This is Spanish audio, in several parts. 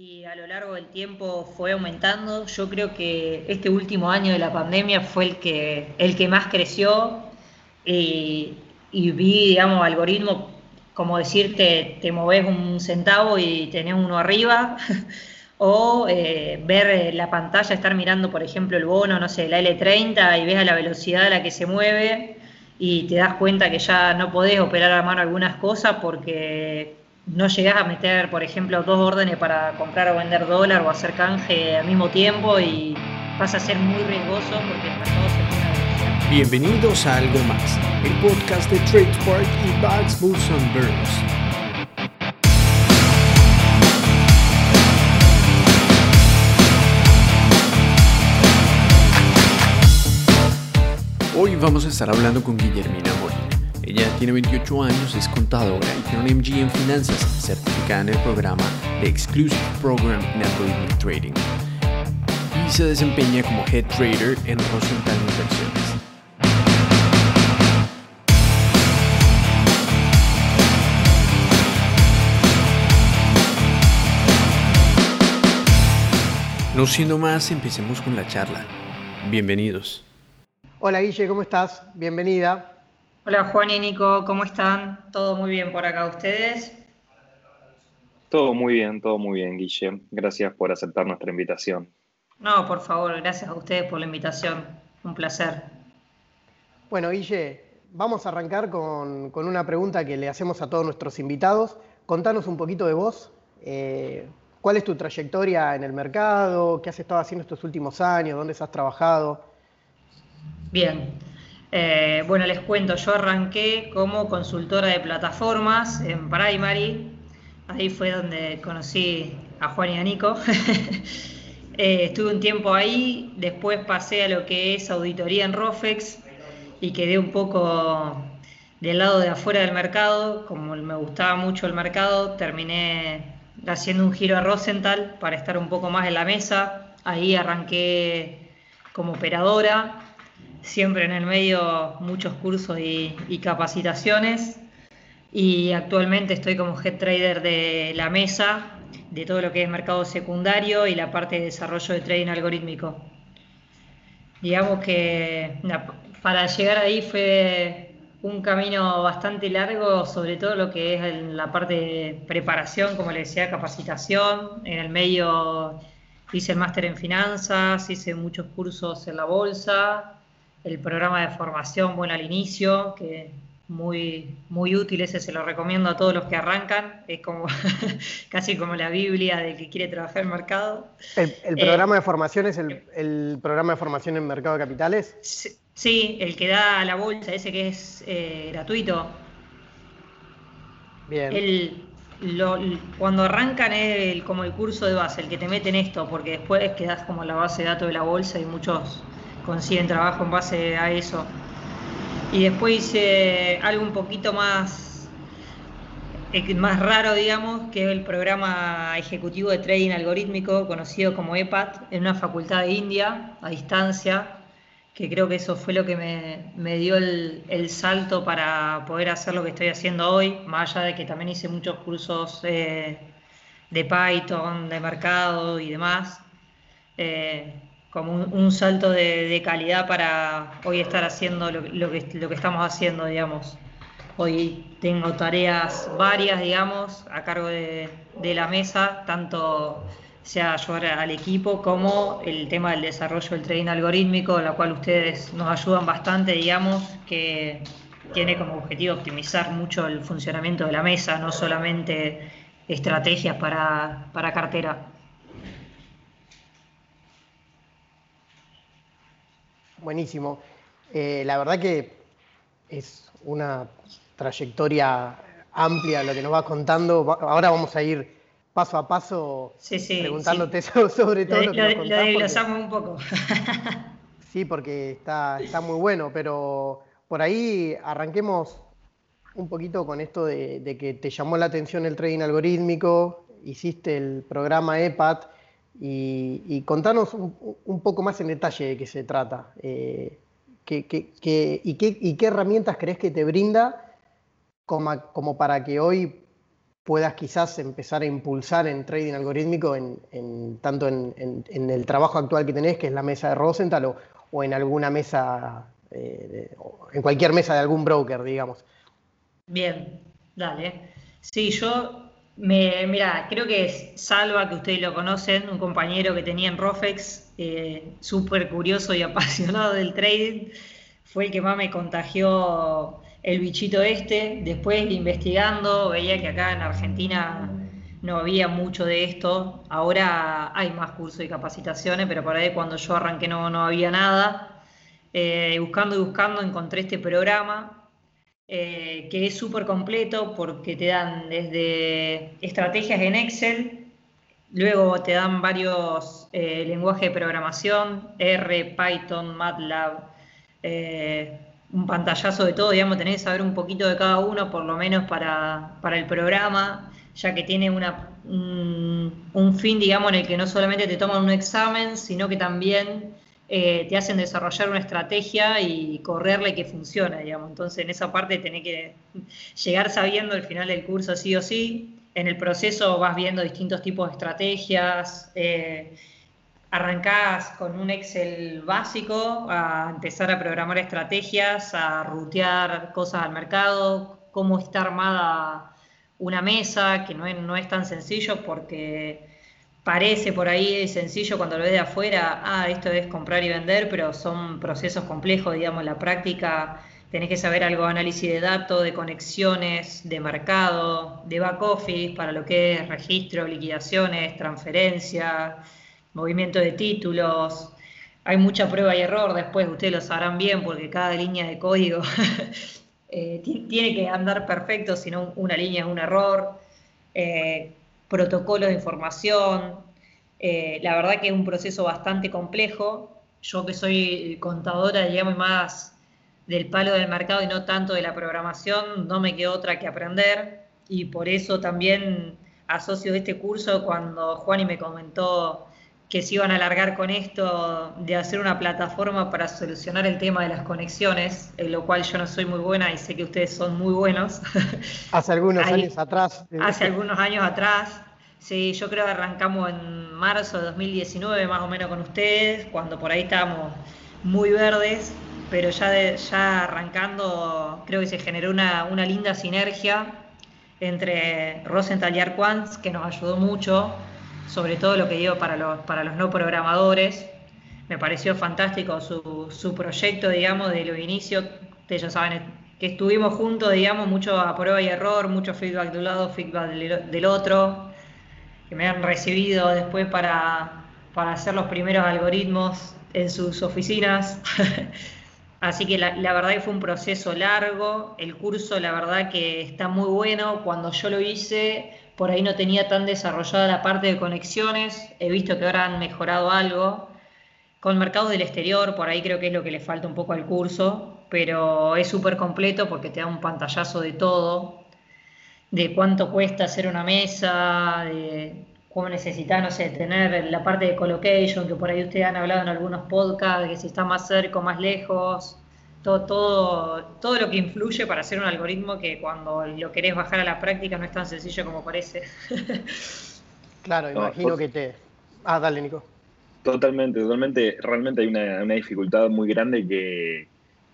y a lo largo del tiempo fue aumentando. Yo creo que este último año de la pandemia fue el que, el que más creció y, y vi, digamos, algoritmos como decirte, te moves un centavo y tenés uno arriba, o eh, ver la pantalla, estar mirando, por ejemplo, el bono, no sé, la L30 y ves a la velocidad a la que se mueve y te das cuenta que ya no podés operar a mano algunas cosas porque no llegás a meter, por ejemplo, dos órdenes para comprar o vender dólar o hacer canje al mismo tiempo y pasa a ser muy riesgoso porque el mercado se pone a Bienvenidos a Algo Más, el podcast de TradeSpark y Bugs Bulls Burns. Hoy vamos a estar hablando con Guillermina Morín. Ella tiene 28 años, es contadora y tiene un MG en finanzas, certificada en el programa de Exclusive Program in Algorithmic Trading. Y se desempeña como Head Trader en Rosenthal Inversiones. No siendo más, empecemos con la charla. Bienvenidos. Hola Guille, ¿cómo estás? Bienvenida. Hola Juan y Nico, ¿cómo están? ¿Todo muy bien por acá ustedes? Todo muy bien, todo muy bien, Guille. Gracias por aceptar nuestra invitación. No, por favor, gracias a ustedes por la invitación. Un placer. Bueno, Guille, vamos a arrancar con, con una pregunta que le hacemos a todos nuestros invitados. Contanos un poquito de vos. Eh, ¿Cuál es tu trayectoria en el mercado? ¿Qué has estado haciendo estos últimos años? ¿Dónde has trabajado? Bien, eh, bueno, les cuento, yo arranqué como consultora de plataformas en Primary, ahí fue donde conocí a Juan y a Nico. Eh, estuve un tiempo ahí, después pasé a lo que es auditoría en Rofex y quedé un poco del lado de afuera del mercado, como me gustaba mucho el mercado, terminé haciendo un giro a Rosenthal para estar un poco más en la mesa, ahí arranqué como operadora siempre en el medio muchos cursos y, capacitaciones y actualmente estoy como head trader de la mesa de todo lo que es mercado secundario y la parte de desarrollo de trading algorítmico. Digamos que para llegar ahí fue un camino bastante largo, sobre todo lo que es la parte de preparación, como le decía, capacitación. En el medio hice el máster en finanzas, hice muchos cursos en la bolsa, el programa de formación Bueno al Inicio, que muy, muy útil, ese se lo recomiendo a todos los que arrancan, es como casi como la Biblia del que quiere trabajar en mercado. ¿El, programa de formación es el, programa de formación en mercado de capitales? Sí, el que da la bolsa, ese que es eh, gratuito. Bien. cuando arrancan es como el curso de base, el que te mete en esto, porque después quedas como la base de datos de la bolsa y muchos consiguen trabajo en base a eso. Y después hice algo un poquito más, eh, más raro, digamos, que es el programa ejecutivo de trading algorítmico, conocido como EPAT, en una facultad de India, a distancia, que creo que eso fue lo que me, dio el, salto para poder hacer lo que estoy haciendo hoy, más allá de que también hice muchos cursos eh, de Python, de mercado y demás. Eh, como un, salto de, calidad para hoy estar haciendo lo, que, lo que estamos haciendo, digamos. Hoy tengo tareas varias, digamos, a cargo de, la mesa, tanto sea ayudar al equipo como el tema del desarrollo del trading algorítmico, la cual ustedes nos ayudan bastante, digamos, que tiene como objetivo optimizar mucho el funcionamiento de la mesa, no solamente estrategias para, para cartera. Buenísimo. Eh, la verdad que es una trayectoria amplia lo que nos vas contando. Ahora vamos a ir paso a paso preguntándote sobre todo lo, que nos contás. un poco. sí, porque está, está muy bueno, pero por ahí arranquemos un poquito con esto de, que te llamó la atención el trading algorítmico, hiciste el programa EPAT y, contanos un, poco más en detalle de qué se trata. Eh, y, qué, herramientas crees que te brinda como, para que hoy puedas quizás empezar a impulsar en trading algorítmico tanto en, el trabajo actual que tenés, que es la mesa de Rosenthal, o, en alguna mesa, eh, en cualquier mesa de algún broker, digamos. Bien, dale. Sí, yo, me, mira, creo que es Salva, que ustedes lo conocen, un compañero que tenía en Rofex, eh, súper curioso y apasionado del trading, fue el que más me contagió el bichito este. Después investigando, veía que acá en Argentina no había mucho de esto. Ahora hay más cursos y capacitaciones, pero por ahí cuando yo arranqué no, no había nada. Eh, buscando y buscando encontré este programa eh, que es súper completo porque te dan desde estrategias en Excel, luego te dan varios eh, lenguajes de programación, R, Python, MATLAB, un pantallazo de todo, digamos, tenés que saber un poquito de cada uno, por lo menos para, el programa, ya que tiene una, un, fin, digamos, en el que no solamente te toman un examen, sino que también eh, te hacen desarrollar una estrategia y correrla y que funcione, digamos. Entonces, en esa parte tenés que llegar sabiendo al final del curso sí o sí. En el proceso vas viendo distintos tipos de estrategias. Eh, arrancás con un Excel básico a empezar a programar estrategias, a rutear cosas al mercado, cómo está armada una mesa, que no es tan sencillo porque parece por ahí sencillo cuando lo ves de afuera, ah, esto es comprar y vender, pero son procesos complejos, digamos, la práctica tenés que saber algo de análisis de datos, de conexiones, de mercado, de back office, para lo que es registro, liquidaciones, transferencias, movimiento de títulos. Hay mucha prueba y error, después ustedes lo sabrán bien porque cada línea de código eh, tiene que andar perfecto, si no una línea es un error. Eh, protocolos de información. Eh, la verdad que es un proceso bastante complejo. Yo que soy contadora, digamos, más del palo del mercado y no tanto de la programación, no me quedó otra que aprender. Y por eso también asocio este curso cuando Juani me comentó que se iban a alargar con esto de hacer una plataforma para solucionar el tema de las conexiones, en lo cual yo no soy muy buena y sé que ustedes son muy buenos. Hace algunos años atrás. Hace algunos años atrás. Sí, yo creo que arrancamos en marzo de 2019 más o menos con ustedes, cuando por ahí estábamos muy verdes, pero ya, ya arrancando creo que se generó una, una linda sinergia entre Rosenthal y Arquans que nos ayudó mucho sobre todo lo que digo para los, para los no programadores. Me pareció fantástico su, su proyecto, digamos, de los inicios. Ustedes ya saben que estuvimos juntos, digamos, mucho a prueba y error, mucho feedback de un lado, feedback del, otro, que me han recibido después para, para hacer los primeros algoritmos en sus oficinas. Así que la, la, verdad que fue un proceso largo, el curso la verdad que está muy bueno, cuando yo lo hice por ahí no tenía tan desarrollada la parte de conexiones, he visto que ahora han mejorado algo. Con mercados del exterior, por ahí creo que es lo que le falta un poco al curso, pero es súper completo porque te da un pantallazo de todo, de cuánto cuesta hacer una mesa, de cómo necesitas, no sé, tener la parte de colocation, que por ahí ustedes han hablado en algunos podcasts, que si está más cerca o más lejos, todo, todo, lo que influye para hacer un algoritmo que cuando lo querés bajar a la práctica no es tan sencillo como parece. claro, imagino que te... Ah, dale, Nico. Totalmente, totalmente. Realmente hay una, dificultad muy grande que,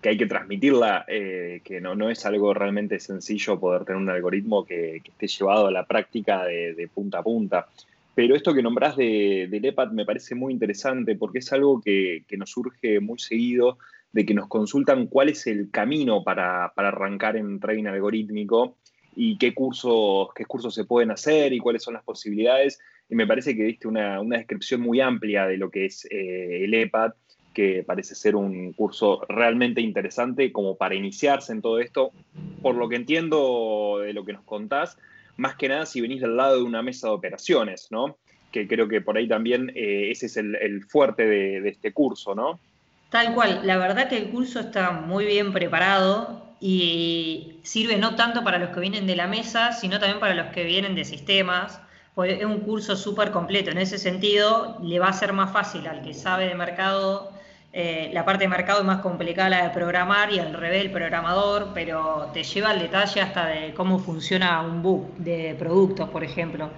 hay que transmitirla, eh, que no, no es algo realmente sencillo poder tener un algoritmo que, esté llevado a la práctica de, punta a punta. Pero esto que nombrás de, del EPAD me parece muy interesante porque es algo que, que nos surge muy seguido de que nos consultan cuál es el camino para, arrancar en trading algorítmico y qué cursos, qué cursos se pueden hacer y cuáles son las posibilidades. Y me parece que diste una, descripción muy amplia de lo que es eh, el EPAD, que parece ser un curso realmente interesante como para iniciarse en todo esto. Por lo que entiendo de lo que nos contás, más que nada si venís del lado de una mesa de operaciones, ¿no? Que creo que por ahí también eh, ese es el, fuerte de, de este curso, ¿no? Tal cual, la verdad que el curso está muy bien preparado y sirve no tanto para los que vienen de la mesa, sino también para los que vienen de sistemas, es un curso súper completo. En ese sentido, le va a ser más fácil al que sabe de mercado eh, la parte de mercado es más complicada la de programar y al revés el programador, pero te lleva al detalle hasta de cómo funciona un book de productos, por ejemplo.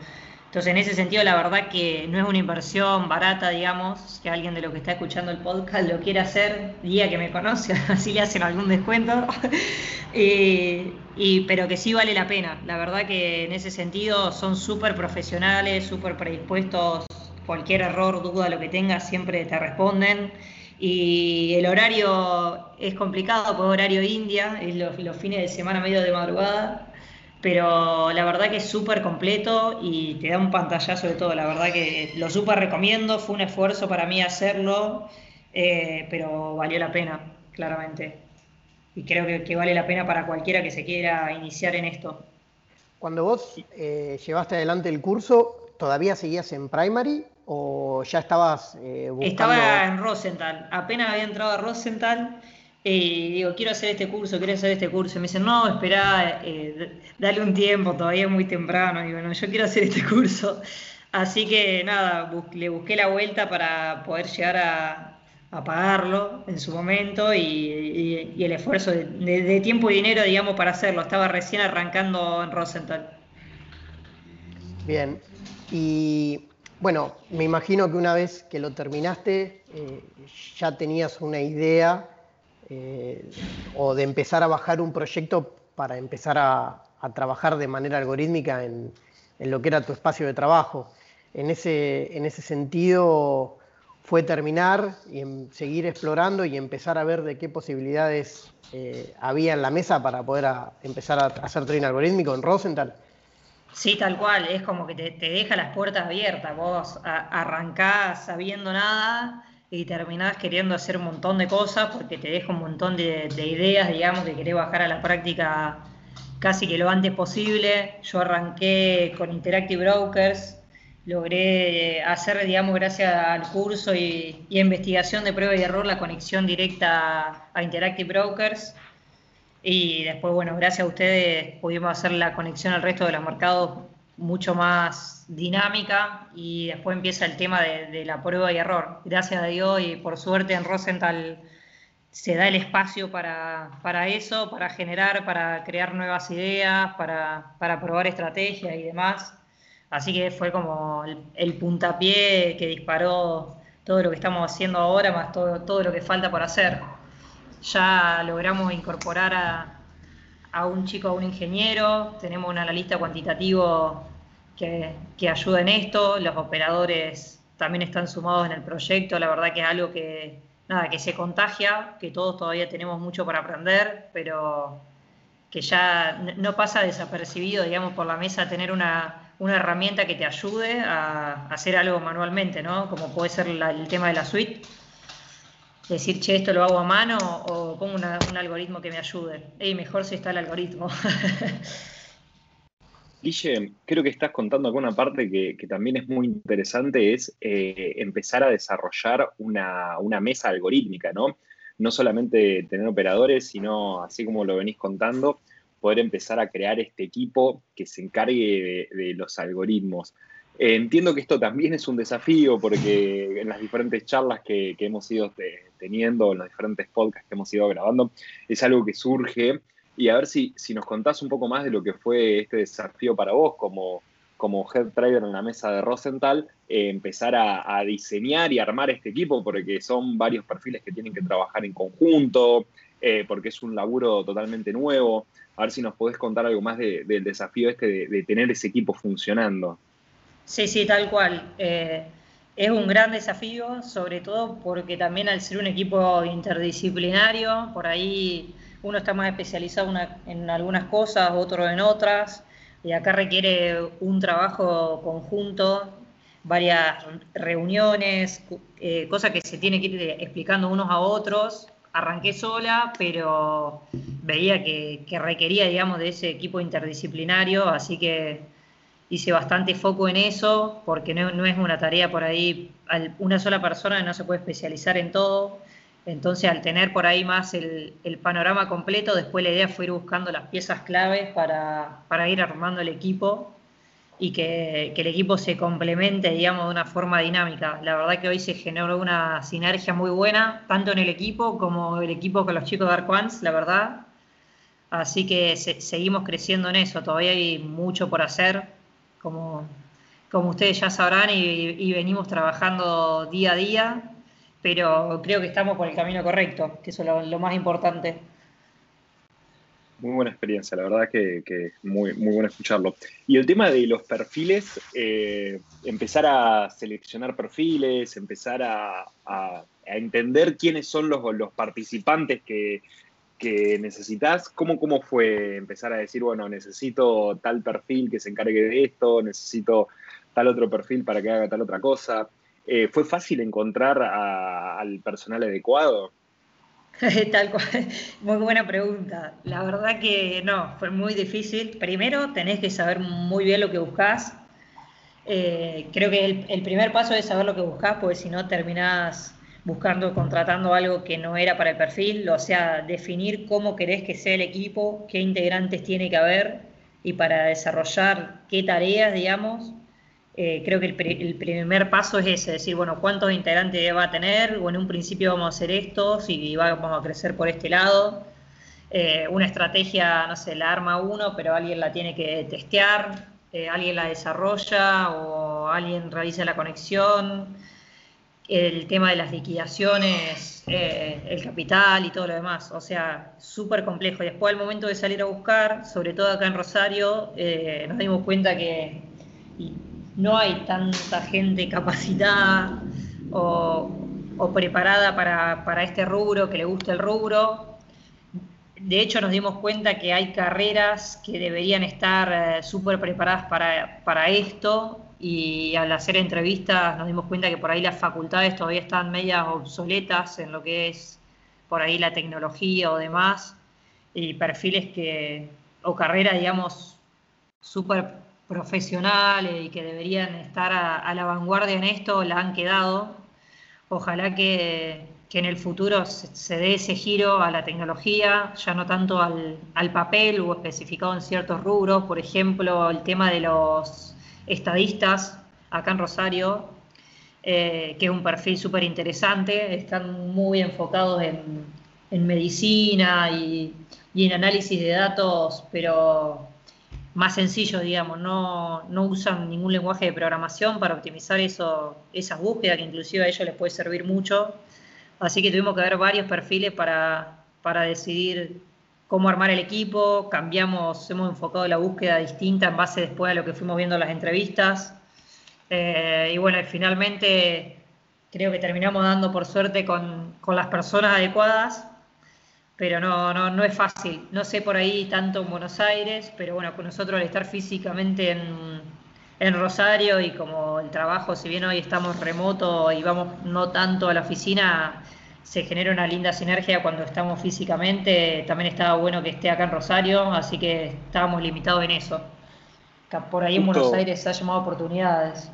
Entonces, en ese sentido, la verdad que no es una inversión barata, digamos, que alguien de lo que está escuchando el podcast lo quiera hacer, día que me conoce, así le hacen algún descuento, y, pero que sí vale la pena. La verdad que en ese sentido son súper profesionales, súper predispuestos, cualquier error, duda, lo que tengas, siempre te responden. Y el horario es complicado, pues horario India, es los, fines de semana medio de madrugada, pero la verdad que es súper completo y te da un pantallazo de todo. La verdad que lo súper recomiendo, fue un esfuerzo para mí hacerlo, eh, pero valió la pena, claramente. Y creo que, vale la pena para cualquiera que se quiera iniciar en esto. Cuando vos eh, llevaste adelante el curso, ¿todavía seguías en primary o ya estabas eh, buscando... Estaba en Rosenthal, apenas había entrado a Rosenthal y digo, quiero hacer este curso, quiero hacer este curso. Y me dicen, no, espera, eh, dale un tiempo, todavía es muy temprano. digo, no, yo quiero hacer este curso. Así que nada, le busqué la vuelta para poder llegar a, pagarlo en su momento y, el esfuerzo de, de, tiempo y dinero, digamos, para hacerlo. Estaba recién arrancando en Rosenthal. Bien, y bueno, me imagino que una vez que lo terminaste, eh, ya tenías una idea eh, o de empezar a bajar un proyecto para empezar a, trabajar de manera algorítmica en, lo que era tu espacio de trabajo. En ese, en ese sentido, fue terminar y seguir explorando y empezar a ver de qué posibilidades eh, había en la mesa para poder empezar a hacer trading algorítmico en Rosenthal. Sí, tal cual, es como que te, deja las puertas abiertas, vos arrancás sabiendo nada y terminás queriendo hacer un montón de cosas porque te deja un montón de, ideas, digamos, que querés bajar a la práctica casi que lo antes posible. Yo arranqué con Interactive Brokers, logré hacer, digamos, gracias al curso y, y investigación de prueba y error, la conexión directa a Interactive Brokers y después, bueno, gracias a ustedes pudimos hacer la conexión al resto de los mercados mucho más dinámica y después empieza el tema de, la prueba y error. Gracias a Dios y por suerte en Rosenthal se da el espacio para, eso, para generar, para crear nuevas ideas, para, probar estrategias y demás. Así que fue como el, puntapié que disparó todo lo que estamos haciendo ahora, más todo, todo lo que falta por hacer ya logramos incorporar a, un chico, a un ingeniero, tenemos un analista cuantitativo que, ayuda en esto, los operadores también están sumados en el proyecto, la verdad que es algo que, nada, que se contagia, que todos todavía tenemos mucho para aprender, pero que ya no pasa desapercibido, digamos, por la mesa tener una, herramienta que te ayude a, hacer algo manualmente, ¿no? Como puede ser el tema de la suite decir, che, esto lo hago a mano o pongo un algoritmo que me ayude. Y mejor si está el algoritmo. Guille, creo que estás contando acá una parte que, también es muy interesante, es eh, empezar a desarrollar una, mesa algorítmica, ¿no? No solamente tener operadores, sino, así como lo venís contando, poder empezar a crear este equipo que se encargue de los algoritmos. Eh, entiendo que esto también es un desafío porque en las diferentes charlas que, hemos ido teniendo, en los diferentes podcasts que hemos ido grabando, es algo que surge. Y a ver si, si nos contás un poco más de lo que fue este desafío para vos como, como head trader en la mesa de Rosenthal, eh, empezar a, diseñar y armar este equipo, porque son varios perfiles que tienen que trabajar en conjunto, eh, porque es un laburo totalmente nuevo. A ver si nos podés contar algo más del desafío este de tener ese equipo funcionando. Sí, sí, tal cual. Eh, es un gran desafío, sobre todo porque también al ser un equipo interdisciplinario, por ahí uno está más especializado en algunas cosas, otro en otras, y acá requiere un trabajo conjunto, varias reuniones, eh, cosas que se tiene que ir explicando unos a otros. Arranqué sola, pero veía que, que requería, digamos, de ese equipo interdisciplinario, así que hice bastante foco en eso, porque no, es una tarea por ahí, una sola persona no se puede especializar en todo, entonces al tener por ahí más el, panorama completo, después la idea fue ir buscando las piezas claves para, ir armando el equipo y que, el equipo se complemente, digamos, de una forma dinámica. La verdad que hoy se generó una sinergia muy buena, tanto en el equipo como el equipo con los chicos de Ones, la verdad. Así que seguimos creciendo en eso, todavía hay mucho por hacer, como, como ustedes ya sabrán, y, venimos trabajando día a día, pero creo que estamos por el camino correcto, que es lo más importante muy buena experiencia, la verdad que, que muy, muy bueno escucharlo. Y el tema de los perfiles, eh, empezar a seleccionar perfiles, empezar a, entender quiénes son los, los participantes que, que necesitas, ¿cómo, ¿cómo fue empezar a decir, bueno, necesito tal perfil que se encargue de esto, necesito tal otro perfil para que haga tal otra cosa? Eh, ¿Fue fácil encontrar al personal adecuado? Tal muy buena pregunta. La verdad que no, fue muy difícil. Primero tenés que saber muy bien lo que buscas. Eh, creo que el, primer paso es saber lo que buscas, porque si no terminás buscando, contratando algo que no era para el perfil, o sea, definir cómo querés que sea el equipo, qué integrantes tiene que haber y para desarrollar qué tareas, digamos, eh, creo que el, primer paso es ese, decir, bueno, cuántos integrantes va a tener, o en un principio vamos a hacer estos y vamos a crecer por este lado. Eh, una estrategia, no sé, la arma uno, pero alguien la tiene que testear, eh, alguien la desarrolla o alguien realiza la conexión. El tema de las liquidaciones, el capital y todo lo demás. O sea, súper complejo. Después, al momento de salir a buscar, sobre todo acá en Rosario, nos dimos cuenta que no hay tanta gente capacitada o, preparada para, este rubro, que le guste el rubro. De hecho, nos dimos cuenta que hay carreras que deberían estar eh, súper preparadas para, esto y al hacer entrevistas nos dimos cuenta que por ahí las facultades todavía están medias obsoletas en lo que es por ahí la tecnología o demás, y perfiles que, o carreras, digamos, súper profesionales y que deberían estar a, la vanguardia en esto la han quedado. Ojalá que, en el futuro se, dé ese giro a la tecnología, ya no tanto al, papel o especificado en ciertos rubros, por ejemplo, el tema de los estadistas acá en Rosario, eh, que es un perfil súper interesante, están muy enfocados en, medicina y, y en análisis de datos, pero más sencillo, digamos, no, usan ningún lenguaje de programación para optimizar eso, esas búsquedas, que inclusive a ellos les puede servir mucho. Así que tuvimos que ver varios perfiles para, decidir cómo armar el equipo, cambiamos, hemos enfocado la búsqueda distinta en base después a lo que fuimos viendo en las entrevistas. Eh, y bueno, finalmente creo que terminamos dando por suerte con, con las personas adecuadas pero no, no, no es fácil. No sé por ahí tanto en Buenos Aires, pero bueno, con nosotros al estar físicamente en, en Rosario y como el trabajo, si bien hoy estamos remoto y vamos no tanto a la oficina, se genera una linda sinergia cuando estamos físicamente. También estaba bueno que esté acá en Rosario, así que estábamos limitados en eso. Por ahí en Buenos Aires ha llamado oportunidades.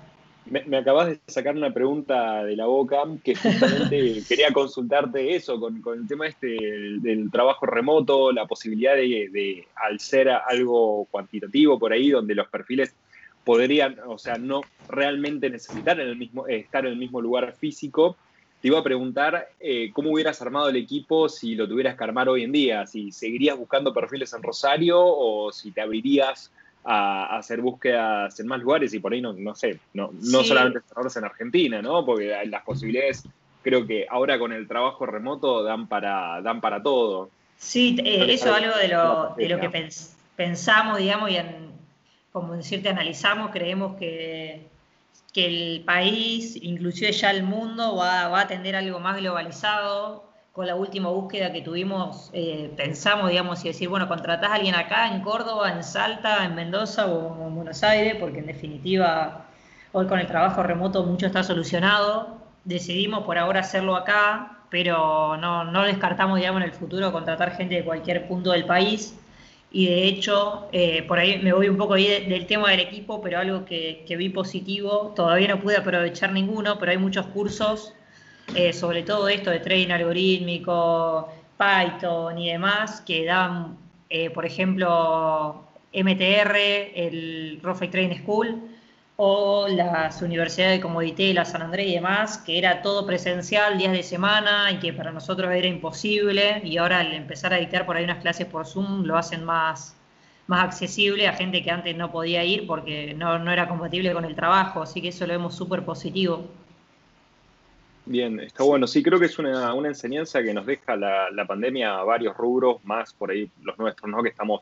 Me, acabas de sacar una pregunta de la boca que justamente quería consultarte eso, con, el tema este del, trabajo remoto, la posibilidad de, al ser algo cuantitativo por ahí, donde los perfiles podrían, o sea, no realmente necesitar en el mismo, estar en el mismo lugar físico. Te iba a preguntar eh, cómo hubieras armado el equipo si lo tuvieras que armar hoy en día, si seguirías buscando perfiles en Rosario o si te abrirías a, hacer búsquedas en más lugares y por ahí no, no sé, no, no solamente cerrarse en Argentina, ¿no? Porque las posibilidades creo que ahora con el trabajo remoto dan para, dan para todo. Sí, eh, eso es algo de lo, de lo que pensamos, digamos, y en, como decirte, analizamos, creemos que, que el país, inclusive ya el mundo, va, va a tender algo más globalizado, con la última búsqueda que tuvimos, eh, pensamos, digamos, y decir, bueno, contratás a alguien acá, en Córdoba, en Salta, en Mendoza o en Buenos Aires, porque en definitiva, hoy con el trabajo remoto mucho está solucionado. Decidimos por ahora hacerlo acá, pero no, no descartamos, digamos, en el futuro contratar gente de cualquier punto del país. Y de hecho, eh, por ahí me voy un poco ahí del tema del equipo, pero algo que, vi positivo, todavía no pude aprovechar ninguno, pero hay muchos cursos eh, sobre todo esto de trading algorítmico, Python y demás, que dan, eh, por ejemplo, MTR, el Rofec Training School o las universidades de Comodité, la San Andrés y demás, que era todo presencial, días de semana y que para nosotros era imposible y ahora al empezar a dictar por ahí unas clases por Zoom lo hacen más, más accesible a gente que antes no podía ir porque no, no era compatible con el trabajo, así que eso lo vemos súper positivo. Bien, está bueno. Sí, creo que es una, una enseñanza que nos deja la, la, pandemia a varios rubros, más por ahí los nuestros, ¿no? Que estamos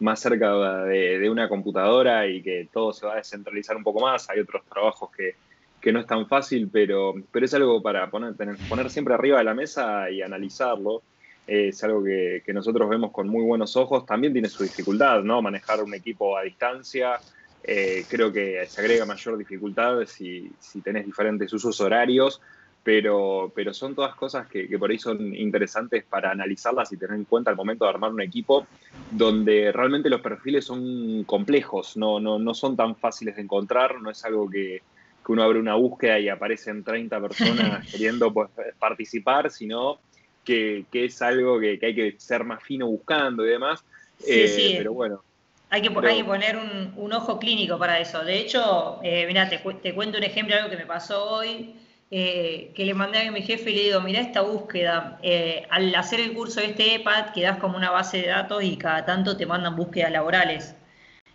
más cerca de, una computadora y que todo se va a descentralizar un poco más. Hay otros trabajos que, que no es tan fácil, pero, pero es algo para poner, poner siempre arriba de la mesa y analizarlo. Es algo que, que, nosotros vemos con muy buenos ojos. También tiene su dificultad, ¿no? Manejar un equipo a distancia. Eh, creo que se agrega mayor dificultad si, si tenés diferentes usos horarios pero, pero son todas cosas que, que, por ahí son interesantes para analizarlas y tener en cuenta al momento de armar un equipo donde realmente los perfiles son complejos, no, no, no son tan fáciles de encontrar, no es algo que, que uno abre una búsqueda y aparecen 30 personas queriendo pues, participar, sino que, que es algo que, hay que ser más fino buscando y demás. Sí, eh, sí. Pero bueno. Hay que, pero... hay que poner un, un, ojo clínico para eso. De hecho, eh, mira, te, te cuento un ejemplo, algo que me pasó hoy eh, que le mandé a mi jefe y le digo, mira esta búsqueda, eh, al hacer el curso de este EPAD quedas como una base de datos y cada tanto te mandan búsquedas laborales.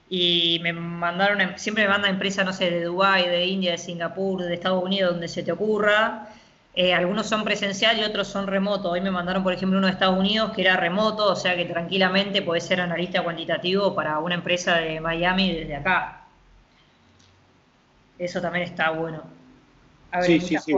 Y me mandaron, siempre me mandan empresas, no sé, de Dubái, de India, de Singapur, de Estados Unidos, donde se te ocurra. Eh, algunos son presencial y otros son remoto. Hoy me mandaron, por ejemplo, uno de Estados Unidos que era remoto, o sea que tranquilamente puedes ser analista cuantitativo para una empresa de Miami desde acá. Eso también está bueno sí, sí, sí.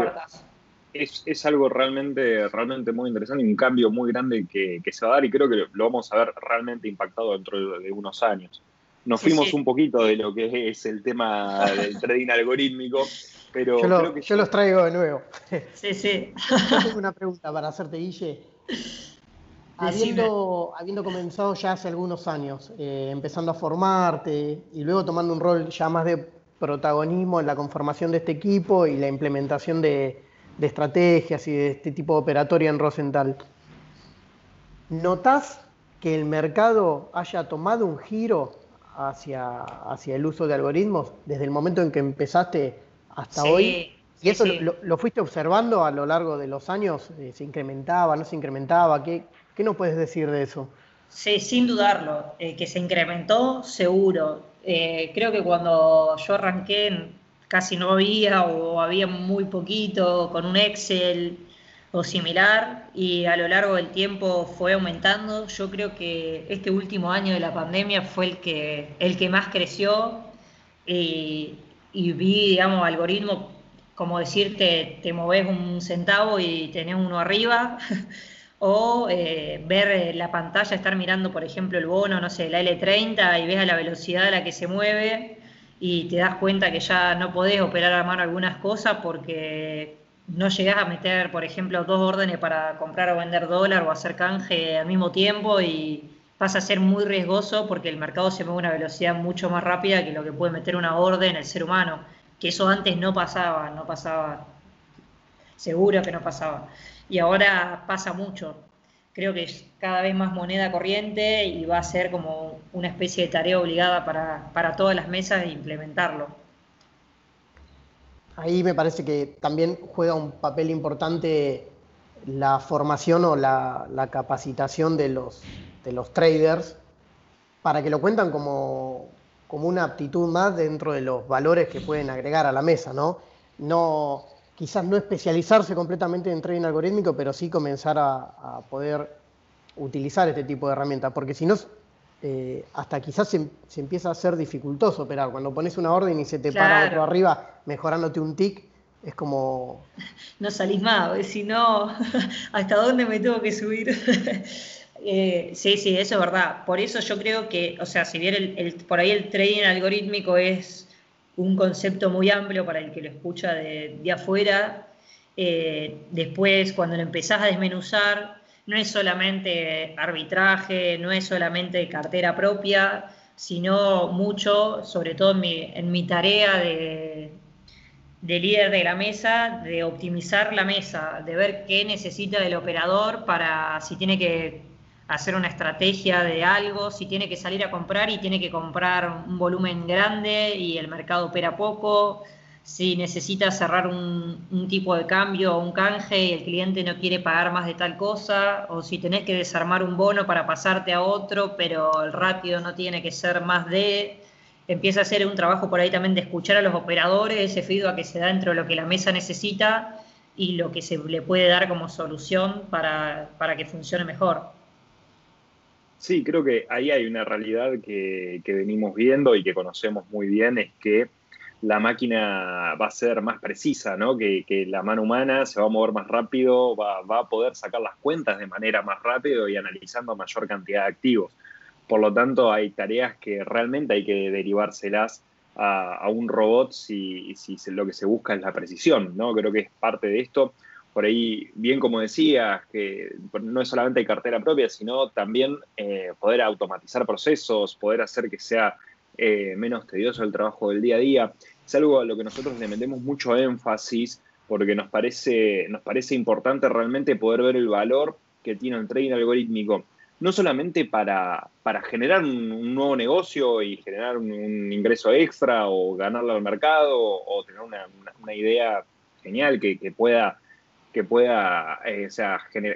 Es, es, algo realmente, realmente muy interesante y un cambio muy grande que, que, se va a dar y creo que lo vamos a ver realmente impactado dentro de, unos años. Nos sí, fuimos sí. un poquito de lo que es el tema del trading algorítmico, pero yo, lo, creo que yo los traigo de nuevo. Sí, sí. Yo tengo una pregunta para hacerte, Guille. Habiendo, habiendo, comenzado ya hace algunos años, eh, empezando a formarte y luego tomando un rol ya más de protagonismo en la conformación de este equipo y la implementación de, de estrategias y de este tipo de operatoria en Rosenthal. ¿Notás que el mercado haya tomado un giro hacia, hacia el uso de algoritmos desde el momento en que empezaste hasta sí, hoy? ¿Y eso sí. lo, lo, fuiste observando a lo largo de los años? ¿Se incrementaba, no se incrementaba? ¿Qué, qué nos puedes decir de eso? Sí, sin dudarlo, eh, que se incrementó seguro. Eh, creo que cuando yo arranqué casi no había o había muy poquito con un Excel o similar y a lo largo del tiempo fue aumentando. Yo creo que este último año de la pandemia fue el que, el que más creció y, vi, digamos, algoritmos como decirte, te moves un centavo y tenés uno arriba. o eh, ver la pantalla, estar mirando, por ejemplo, el bono, no sé, la L30 y ves a la velocidad a la que se mueve y te das cuenta que ya no podés operar a mano algunas cosas porque no llegás a meter, por ejemplo, dos órdenes para comprar o vender dólar o hacer canje al mismo tiempo y pasa a ser muy riesgoso porque el mercado se mueve a una velocidad mucho más rápida que lo que puede meter una orden el ser humano, que eso antes no pasaba, no pasaba, seguro que no pasaba y ahora pasa mucho. Creo que es cada vez más moneda corriente y va a ser como una especie de tarea obligada para, para todas las mesas implementarlo. Ahí me parece que también juega un papel importante la formación o la, la capacitación de los, de los traders para que lo cuentan como, como una aptitud más dentro de los valores que pueden agregar a la mesa, ¿no? No, quizás no especializarse completamente en trading algorítmico, pero sí comenzar a, a poder utilizar este tipo de herramientas, porque si no, eh, hasta quizás se, se, empieza a hacer dificultoso operar. Cuando pones una orden y se te claro. para otro arriba mejorándote un tick, es como... No salís más, si no, ¿hasta dónde me tengo que subir? eh, sí, sí, eso es verdad. Por eso yo creo que, o sea, si bien el, el, por ahí el trading algorítmico es un concepto muy amplio para el que lo escucha de, de afuera. Eh, después, cuando lo empezás a desmenuzar, no es solamente arbitraje, no es solamente cartera propia, sino mucho, sobre todo en mi, tarea de, de, líder de la mesa, de optimizar la mesa, de ver qué necesita el operador para si tiene que hacer una estrategia de algo, si tiene que salir a comprar y tiene que comprar un volumen grande y el mercado opera poco, si necesita cerrar un, tipo de cambio o un canje y el cliente no quiere pagar más de tal cosa, o si tenés que desarmar un bono para pasarte a otro, pero el ratio no tiene que ser más de, empieza a hacer un trabajo por ahí también de escuchar a los operadores, ese feedback que se da dentro de lo que la mesa necesita y lo que se le puede dar como solución para, para que funcione mejor. Sí, creo que ahí hay una realidad que, que venimos viendo y que conocemos muy bien, es que la máquina va a ser más precisa, ¿no? Que, la mano humana se va a mover más rápido, va, a poder sacar las cuentas de manera más rápido y analizando mayor cantidad de activos. Por lo tanto, hay tareas que realmente hay que derivárselas a, un robot si, si, lo que se busca es la precisión, ¿no? Creo que es parte de esto. Por ahí, bien como decías, que no es solamente cartera propia, sino también eh, poder automatizar procesos, poder hacer que sea eh, menos tedioso el trabajo del día a día. Es algo a lo que nosotros le metemos mucho énfasis porque nos parece, nos parece importante realmente poder ver el valor que tiene el trading algorítmico, no solamente para, para generar un, nuevo negocio y generar un, ingreso extra o ganarle al mercado o, tener una, idea genial que, pueda, que pueda eh,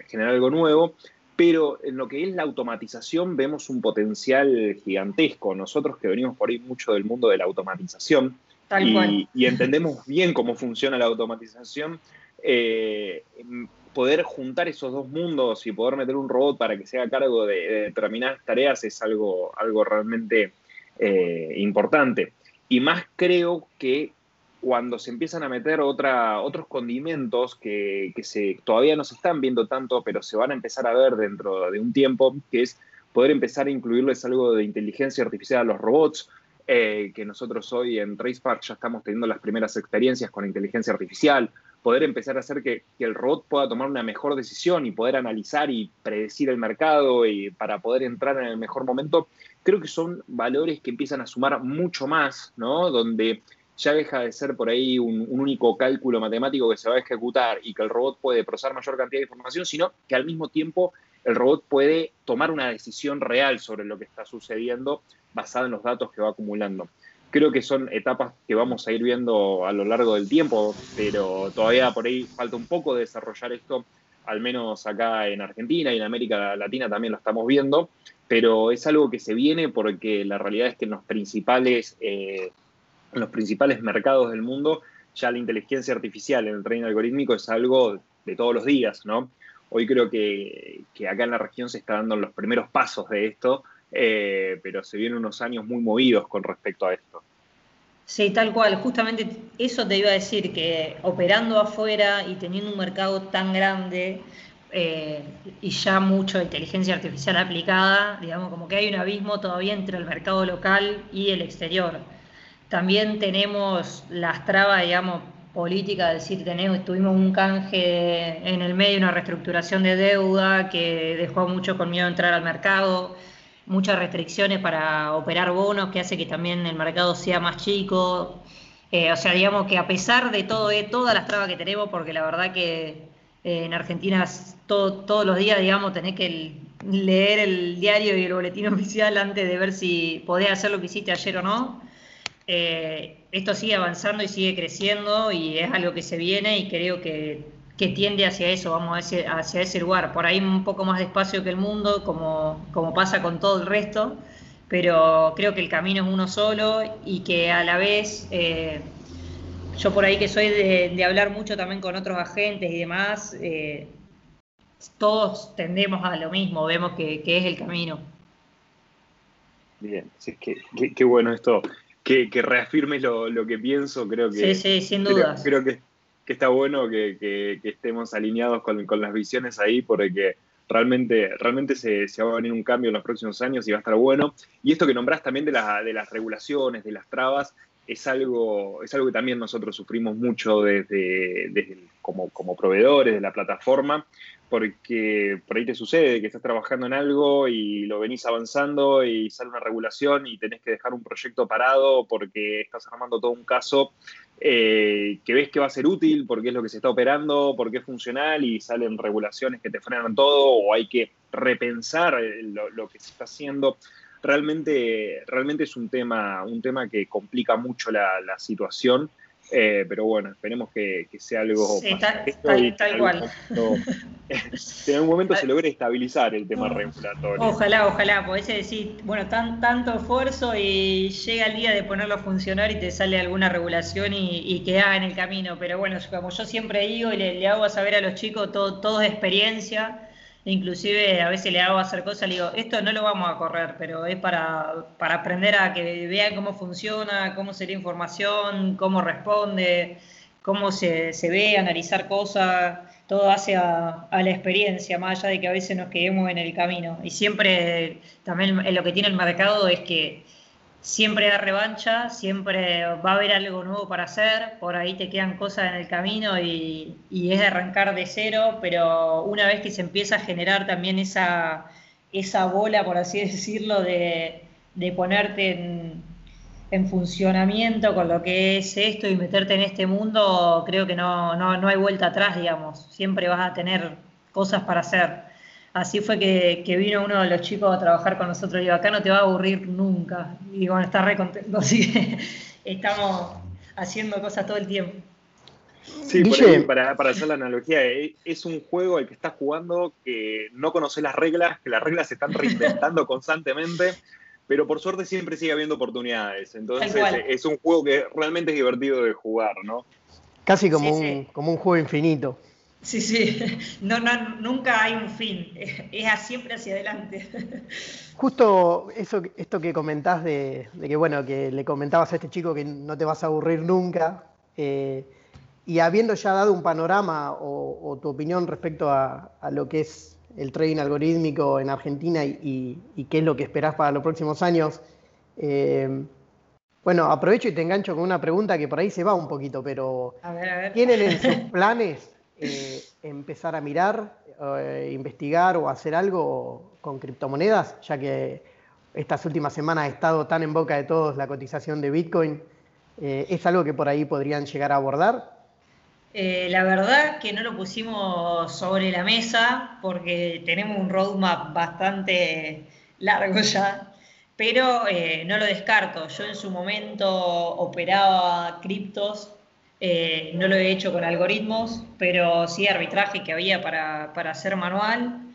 generar algo nuevo, pero en lo que es la automatización vemos un potencial gigantesco. Nosotros que venimos por ahí mucho del mundo de la automatización y, entendemos bien cómo funciona la automatización, eh, poder juntar esos dos mundos y poder meter un robot para que se haga cargo de, determinadas tareas es algo, algo realmente eh, importante. Y más creo que cuando se empiezan a meter otros condimentos que, se, todavía no se están viendo tanto, pero se van a empezar a ver dentro de un tiempo, que es poder empezar a incluirles algo de inteligencia artificial a los robots, eh, que nosotros hoy en TracePark ya estamos teniendo las primeras experiencias con inteligencia artificial, poder empezar a hacer que, que, el robot pueda tomar una mejor decisión y poder analizar y predecir el mercado y para poder entrar en el mejor momento, creo que son valores que empiezan a sumar mucho más, ¿no? Donde ya deja de ser por ahí un, único cálculo matemático que se va a ejecutar y que el robot puede procesar mayor cantidad de información, sino que al mismo tiempo el robot puede tomar una decisión real sobre lo que está sucediendo basada en los datos que va acumulando. Creo que son etapas que vamos a ir viendo a lo largo del tiempo, pero todavía por ahí falta un poco de desarrollar esto, al menos acá en Argentina y en América Latina también lo estamos viendo, pero es algo que se viene porque la realidad es que en los principales eh, en los principales mercados del mundo, ya la inteligencia artificial en el trading algorítmico es algo de todos los días, ¿no? Hoy creo que, acá en la región se está dando los primeros pasos de esto, eh, pero se vienen unos años muy movidos con respecto a esto. Sí, tal cual. Justamente eso te iba a decir, que operando afuera y teniendo un mercado tan grande eh, y ya mucho inteligencia artificial aplicada, digamos, como que hay un abismo todavía entre el mercado local y el exterior. También tenemos las trabas, digamos, políticas, es decir, tenemos, tuvimos un canje en el medio, una reestructuración de deuda que dejó mucho con miedo a entrar al mercado, muchas restricciones para operar bonos que hace que también el mercado sea más chico. Eh, o sea, digamos que a pesar de todo, de todas las trabas que tenemos, porque la verdad que eh, en Argentina todos los días, digamos, tenés que leer el diario y el boletín oficial antes de ver si podés hacer lo que hiciste ayer o no. Eh, esto sigue avanzando y sigue creciendo y es algo que se viene y creo que, tiende hacia eso, vamos hacia, hacia ese lugar. Por ahí un poco más despacio que el mundo, como, pasa con todo el resto, pero creo que el camino es uno solo y que a la vez, eh, yo por ahí que soy de, hablar mucho también con otros agentes y demás, eh, todos tendemos a lo mismo, vemos que, es el camino. Bien, sí, qué, qué bueno esto que, que reafirmes lo, que pienso, creo que... Sí, sí, sin duda. Creo, que, está bueno que, estemos alineados con, las visiones ahí, porque realmente, realmente se, va a venir un cambio en los próximos años y va a estar bueno. Y esto que nombrás también de, de las regulaciones, de las trabas, es algo, es algo que también nosotros sufrimos mucho desde, como, como, proveedores de la plataforma, porque por ahí te sucede que estás trabajando en algo y lo venís avanzando y sale una regulación y tenés que dejar un proyecto parado porque estás armando todo un caso eh, que ves que va a ser útil porque es lo que se está operando, porque es funcional y salen regulaciones que te frenan todo o hay que repensar eh, lo, que se está haciendo. Realmente, realmente es un tema, un tema que complica mucho la, la situación eh, pero bueno, esperemos que, sea algo. Sí, tal, cual. en algún momento se logre estabilizar el tema regulatorio. Ojalá, ojalá, podés decir, bueno, tan, tanto esfuerzo y llega el día de ponerlo a funcionar y te sale alguna regulación y, y queda en el camino. Pero bueno, como yo siempre digo y le, hago a saber a los chicos, todo, todo es experiencia inclusive a veces le hago hacer cosas, le digo, esto no lo vamos a correr, pero es para, para aprender a que vean cómo funciona, cómo sería información, cómo responde, cómo se, se ve, analizar cosas, todo hace a, la experiencia, más allá de que a veces nos quedemos en el camino. Y siempre también lo que tiene el mercado es que siempre da revancha, siempre va a haber algo nuevo para hacer, por ahí te quedan cosas en el camino y, es de arrancar de cero, pero una vez que se empieza a generar también esa, esa bola, por así decirlo, de, ponerte en, en, funcionamiento con lo que es esto y meterte en este mundo, creo que no, no, no hay vuelta atrás, digamos, siempre vas a tener cosas para hacer. Así fue que, vino uno de los chicos a trabajar con nosotros y digo, acá no te va a aburrir nunca. Y bueno, está re contento, así que estamos haciendo cosas todo el tiempo. Sí, para, para, hacer la analogía, eh, es un juego al que estás jugando que no conoces las reglas, que las reglas se están reinventando constantemente, pero por suerte siempre sigue habiendo oportunidades. Entonces es un juego que realmente es divertido de jugar, ¿no? Casi como, un, como un juego infinito. Sí, sí, no, no, nunca hay un fin, es, siempre hacia adelante. Justo eso, esto que comentás de, que, bueno, que le comentabas a este chico que no te vas a aburrir nunca, eh, y habiendo ya dado un panorama o, tu opinión respecto a, lo que es el trading algorítmico en Argentina y, qué es lo que esperás para los próximos años, eh, bueno, aprovecho y te engancho con una pregunta que por ahí se va un poquito, pero ¿tienen en sus planes eh, empezar a mirar, eh, investigar o hacer algo con criptomonedas, ya que estas últimas semanas ha estado tan en boca de todos la cotización de Bitcoin? Eh, ¿Es algo que por ahí podrían llegar a abordar? la verdad que no lo pusimos sobre la mesa porque tenemos un roadmap bastante largo ya, pero no lo descarto. Yo en su momento operaba criptos eh, no lo he hecho con algoritmos, pero sí arbitraje que había para, hacer manual.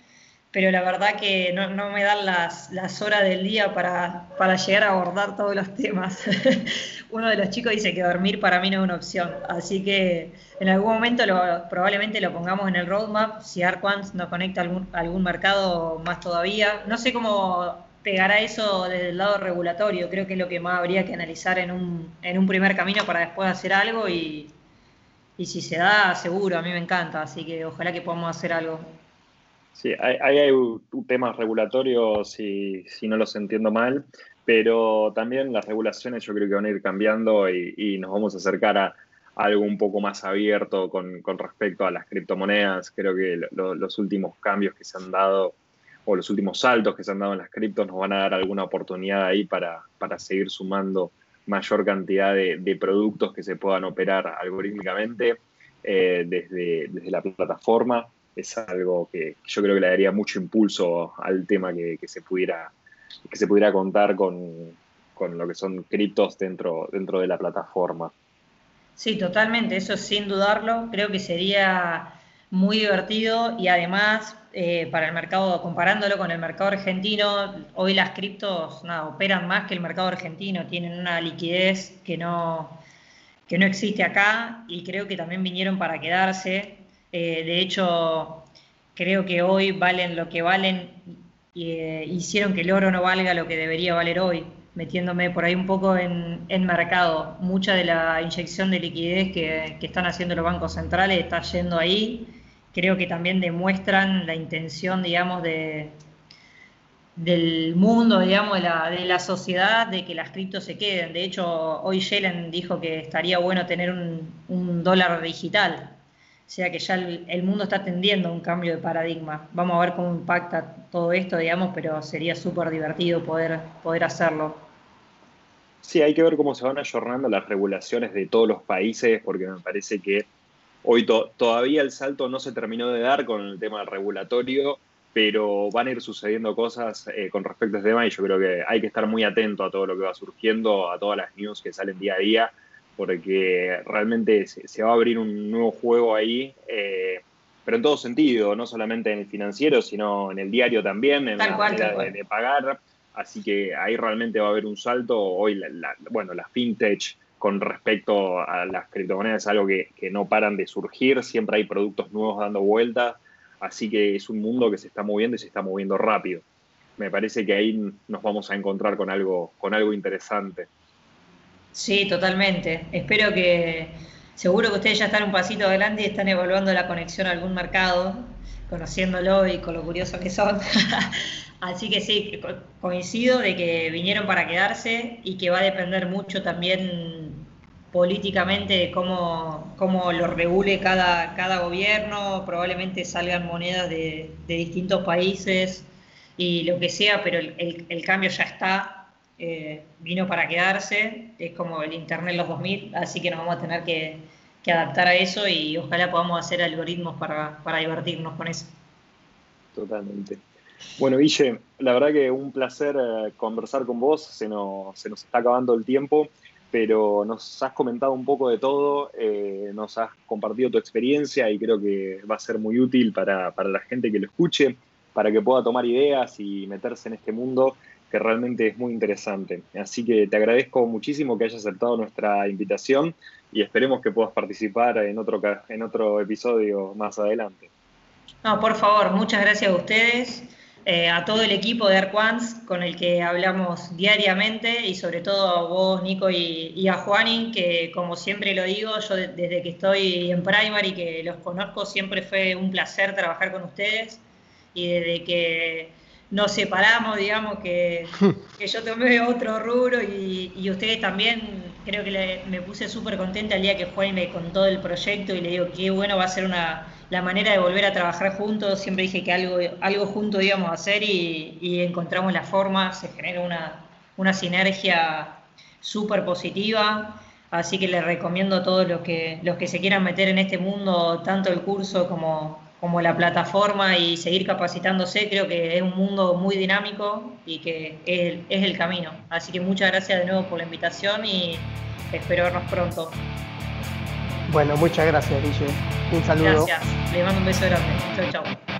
Pero la verdad que no, me dan las, horas del día para, llegar a abordar todos los temas. Uno de los chicos dice que dormir para mí no es una opción. Así que en algún momento probablemente lo pongamos en el roadmap. Si Arquant nos conecta algún, algún mercado más todavía. No sé cómo pegará eso desde el lado regulatorio. Creo que es lo que más habría que analizar en un, en un primer camino para después hacer algo y, y si se da, seguro, a mí me encanta, así que ojalá que podamos hacer algo. Sí, hay, hay, temas regulatorios, si, si, no los entiendo mal, pero también las regulaciones yo creo que van a ir cambiando y, nos vamos a acercar a, algo un poco más abierto con, con respecto a las criptomonedas. Creo que los últimos cambios que se han dado o los últimos saltos que se han dado en las criptos nos van a dar alguna oportunidad ahí para, para seguir sumando mayor cantidad de, productos que se puedan operar algorítmicamente eh, desde, desde, la plataforma. Es algo que yo creo que le daría mucho impulso al tema que, se, pudiera, que se pudiera contar con, con, lo que son criptos dentro, dentro de la plataforma. Sí, totalmente, eso sin dudarlo. Creo que sería muy divertido y además eh, para el mercado, comparándolo con el mercado argentino, hoy las criptos operan más que el mercado argentino, tienen una liquidez que no, que no existe acá y creo que también vinieron para quedarse. Eh, de hecho, creo que hoy valen lo que valen y eh, hicieron que el oro no valga lo que debería valer hoy, metiéndome por ahí un poco en, en mercado. Mucha de la inyección de liquidez que están haciendo los bancos centrales está yendo ahí creo que también demuestran la intención, digamos, de, del mundo, digamos, de la, de la, sociedad, de que las criptos se queden. De hecho, hoy Yellen dijo que estaría bueno tener un, dólar digital. O sea que ya el, mundo está tendiendo a un cambio de paradigma. Vamos a ver cómo impacta todo esto, digamos, pero sería súper divertido poder, poder hacerlo. Sí, hay que ver cómo se van ayornando las regulaciones de todos los países, porque me parece que hoy todavía el salto no se terminó de dar con el tema regulatorio pero van a ir sucediendo cosas eh, con respecto a este tema y yo creo que hay que estar muy atento a todo lo que va surgiendo, a todas las news que salen día a día, porque realmente se, va a abrir un nuevo juego ahí, eh, pero en todo sentido, no solamente en el financiero, sino en el diario también, en la manera de, pagar. Así que ahí realmente va a haber un salto. Hoy, bueno, la fintech con respecto a las criptomonedas es algo que, que no paran de surgir, siempre hay productos nuevos dando vueltas Así que es un mundo que se está moviendo y se está moviendo rápido. Me parece que ahí nos vamos a encontrar con algo, con algo interesante. Sí, totalmente. Espero que, seguro que ustedes ya están un pasito adelante y están evaluando la conexión a algún mercado, conociéndolo y con lo curioso que son. Así que sí, coincido de que vinieron para quedarse y que va a depender mucho también políticamente cómo, cómo lo regule cada, cada gobierno, probablemente salgan monedas de, distintos países y lo que sea, pero el, cambio ya está, eh, vino para quedarse, es como el Internet los 2000, así que nos vamos a tener que, adaptar a eso y ojalá podamos hacer algoritmos para, divertirnos con eso. Totalmente. Bueno, Guille, la verdad que un placer eh, conversar con vos, se nos, se nos está acabando el tiempo pero nos has comentado un poco de todo, eh, nos has compartido tu experiencia y creo que va a ser muy útil para, la gente que lo escuche, para que pueda tomar ideas y meterse en este mundo que realmente es muy interesante. Así que te agradezco muchísimo que hayas aceptado nuestra invitación y esperemos que puedas participar en otro, en otro episodio más adelante. No, por favor, muchas gracias a ustedes. Eh, a todo el equipo de Arquans con el que hablamos diariamente y sobre todo a vos, Nico, y, a Juanín, que como siempre lo digo, yo desde que estoy en Primary, que los conozco, siempre fue un placer trabajar con ustedes y desde que nos separamos, digamos, que, yo tomé otro rubro y, ustedes también, creo que me puse súper contenta el día que Juan me contó el proyecto y le digo, qué bueno va a ser una la manera de volver a trabajar juntos, siempre dije que algo, algo juntos íbamos a hacer y, encontramos la forma, se genera una, sinergia súper positiva, así que les recomiendo a todos los que, los que se quieran meter en este mundo, tanto el curso como, como la plataforma y seguir capacitándose, creo que es un mundo muy dinámico y que es, es el camino. Así que muchas gracias de nuevo por la invitación y espero vernos pronto. Bueno, muchas gracias, Guille. Un saludo. Gracias. Le mando un beso grande. Chau, chau.